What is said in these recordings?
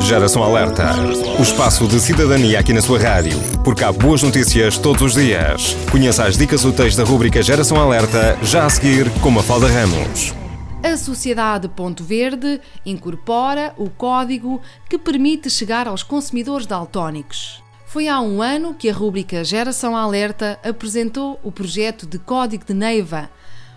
Geração Alerta. O espaço de cidadania aqui na sua rádio. Porque há boas notícias todos os dias. Conheça as dicas úteis da rubrica Geração Alerta, já a seguir com Mafalda Ramos. A Sociedade Ponto Verde incorpora o código que permite chegar aos consumidores daltónicos. Foi há um ano que a rúbrica Geração Alerta apresentou o projeto de Código de Neiva,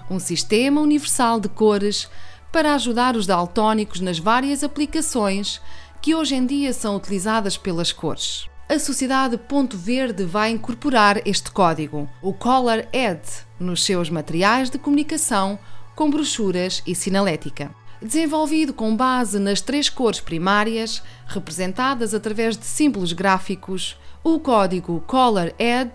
um sistema universal de cores para ajudar os daltónicos nas várias aplicações que hoje em dia são utilizadas pelas cores. A Sociedade Ponto Verde vai incorporar este código, o Color Ed, nos seus materiais de comunicação com brochuras e sinalética. Desenvolvido com base nas três cores primárias, representadas através de símbolos gráficos, o código Color Ed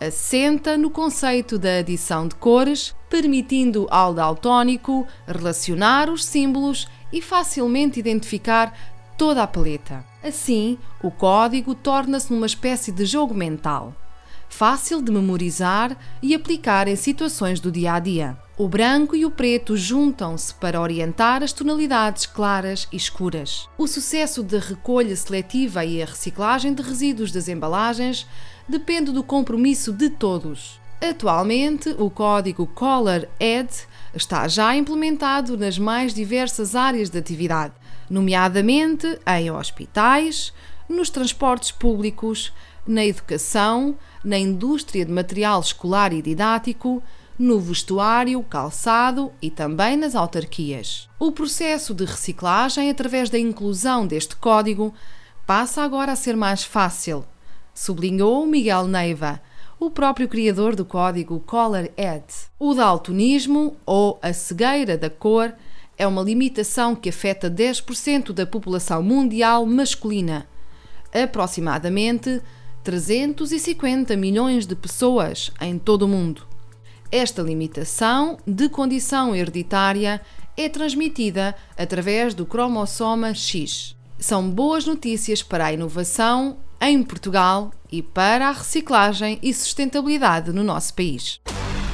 assenta no conceito da adição de cores, permitindo ao daltónico relacionar os símbolos e facilmente identificar toda a paleta. Assim, o código torna-se numa espécie de jogo mental, fácil de memorizar e aplicar em situações do dia a dia. O branco e o preto juntam-se para orientar as tonalidades claras e escuras. O sucesso da recolha seletiva e a reciclagem de resíduos das embalagens depende do compromisso de todos. Atualmente, o código Color Ed está já implementado nas mais diversas áreas de atividade, nomeadamente em hospitais, nos transportes públicos, na educação, na indústria de material escolar e didático, no vestuário, calçado e também nas autarquias. O processo de reciclagem, através da inclusão deste código, passa agora a ser mais fácil, sublinhou Miguel Neiva, o próprio criador do código Color Ed. O daltonismo, ou a cegueira da cor, é uma limitação que afeta 10% da população mundial masculina, aproximadamente 350 milhões de pessoas em todo o mundo. Esta limitação de condição hereditária é transmitida através do cromossoma X. São boas notícias para a inovação em Portugal e para a reciclagem e sustentabilidade no nosso país.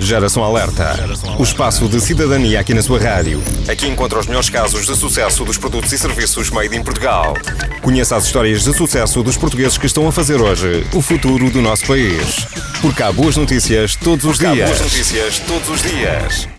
Geração Alerta. O espaço de cidadania aqui na sua rádio. Aqui encontra os melhores casos de sucesso dos produtos e serviços made in Portugal. Conheça as histórias de sucesso dos portugueses que estão a fazer hoje o futuro do nosso país. Porque há boas notícias todos os dias. Há boas notícias todos os dias.